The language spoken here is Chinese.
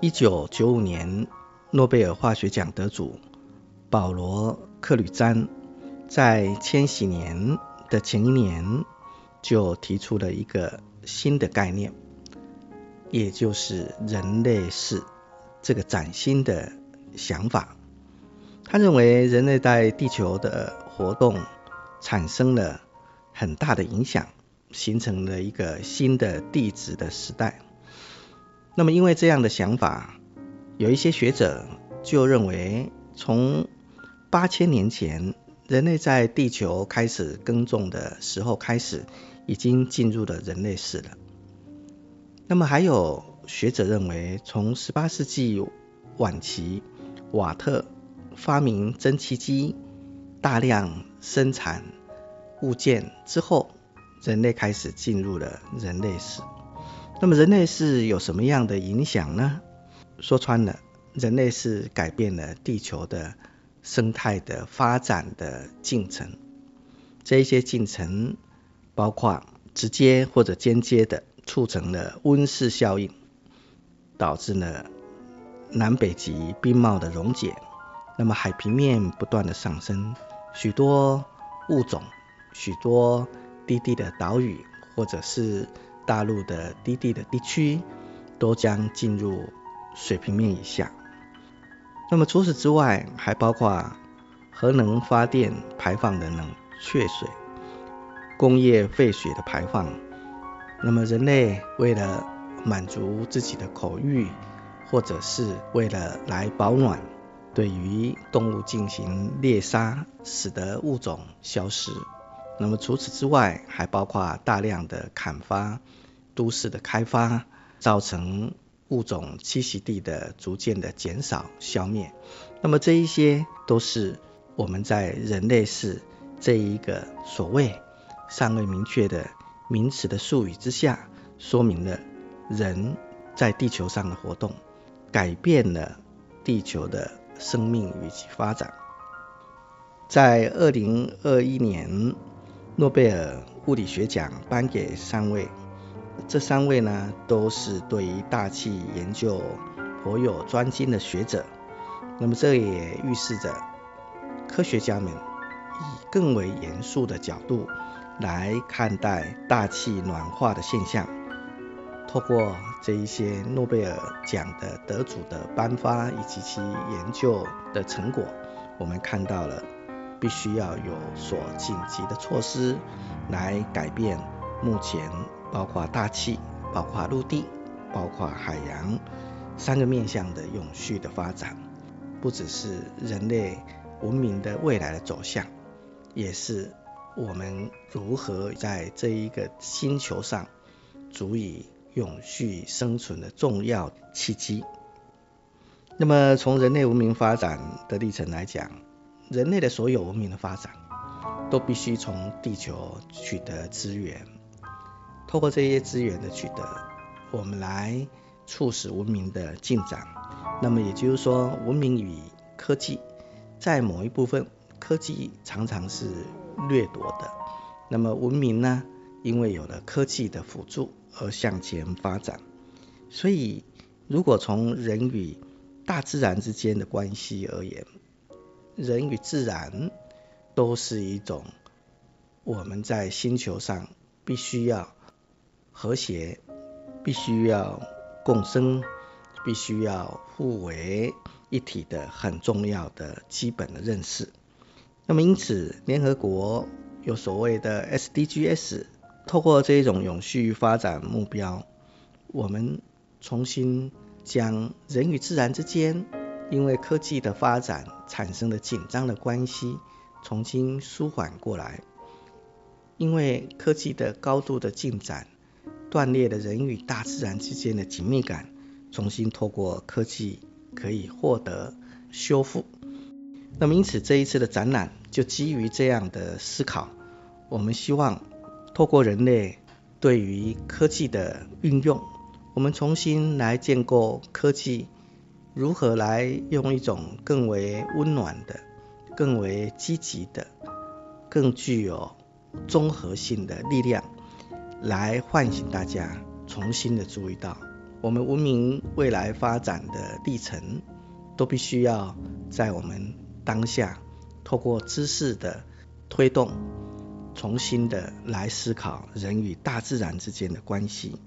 一九九五年，诺贝尔化学奖得主保罗克吕詹在千禧年的前一年就提出了一个新的概念，也就是人类世这个崭新的想法。他认为人类在地球的活动产生了很大的影响，形成了一个新的地质的时代。那么，因为这样的想法，有一些学者就认为，从八千年前人类在地球开始耕种的时候开始，已经进入了人类史了。那么，还有学者认为，从十八世纪晚期，瓦特发明蒸汽机，大量生产物件之后，人类开始进入了人类史。那么人类是有什么样的影响呢？说穿了，人类是改变了地球的生态的发展的进程。这一些进程包括直接或者间接的促成了温室效应，导致了南北极冰帽的溶解，那么海平面不断的上升，许多物种、许多低地的岛屿或者是大陆的低地的地区都将进入水平面以下。那么除此之外，还包括核能发电排放的冷却水、工业废水的排放。那么人类为了满足自己的口欲，或者是为了来保暖，对于动物进行猎杀，使得物种消失。那么除此之外，还包括大量的砍伐。都市的开发造成物种栖息地的逐渐的减少消灭，那么这一些都是我们在人类世这一个所谓尚未明确的名词的术语之下，说明了人在地球上的活动改变了地球的生命与其发展。在二零二一年，诺贝尔物理学奖颁给三位。这三位呢，都是对于大气研究颇有专精的学者。那么这也预示着科学家们以更为严肃的角度来看待大气暖化的现象。透过这一些诺贝尔奖的得主的颁发以及其研究的成果，我们看到了必须要有所紧急的措施来改变目前。包括大气、包括陆地、包括海洋三个面向的永续的发展，不只是人类文明的未来的走向，也是我们如何在这一个星球上足以永续生存的重要契机。那么从人类文明发展的历程来讲，人类的所有文明的发展都必须从地球取得资源。透过这些资源的取得，我们来促使文明的进展。那么也就是说，文明与科技在某一部分，科技常常是掠夺的。那么文明呢，因为有了科技的辅助而向前发展。所以，如果从人与大自然之间的关系而言，人与自然都是一种我们在星球上必须要。和谐必须要共生，必须要互为一体的很重要的基本的认识。那么因此，联合国有所谓的 SDGs，透过这一种永续发展目标，我们重新将人与自然之间因为科技的发展产生的紧张的关系重新舒缓过来。因为科技的高度的进展。断裂了人与大自然之间的紧密感，重新透过科技可以获得修复。那么因此这一次的展览就基于这样的思考，我们希望透过人类对于科技的运用，我们重新来建构科技如何来用一种更为温暖的、更为积极的、更具有综合性的力量。来唤醒大家，重新的注意到我们文明未来发展的历程，都必须要在我们当下，透过知识的推动，重新的来思考人与大自然之间的关系。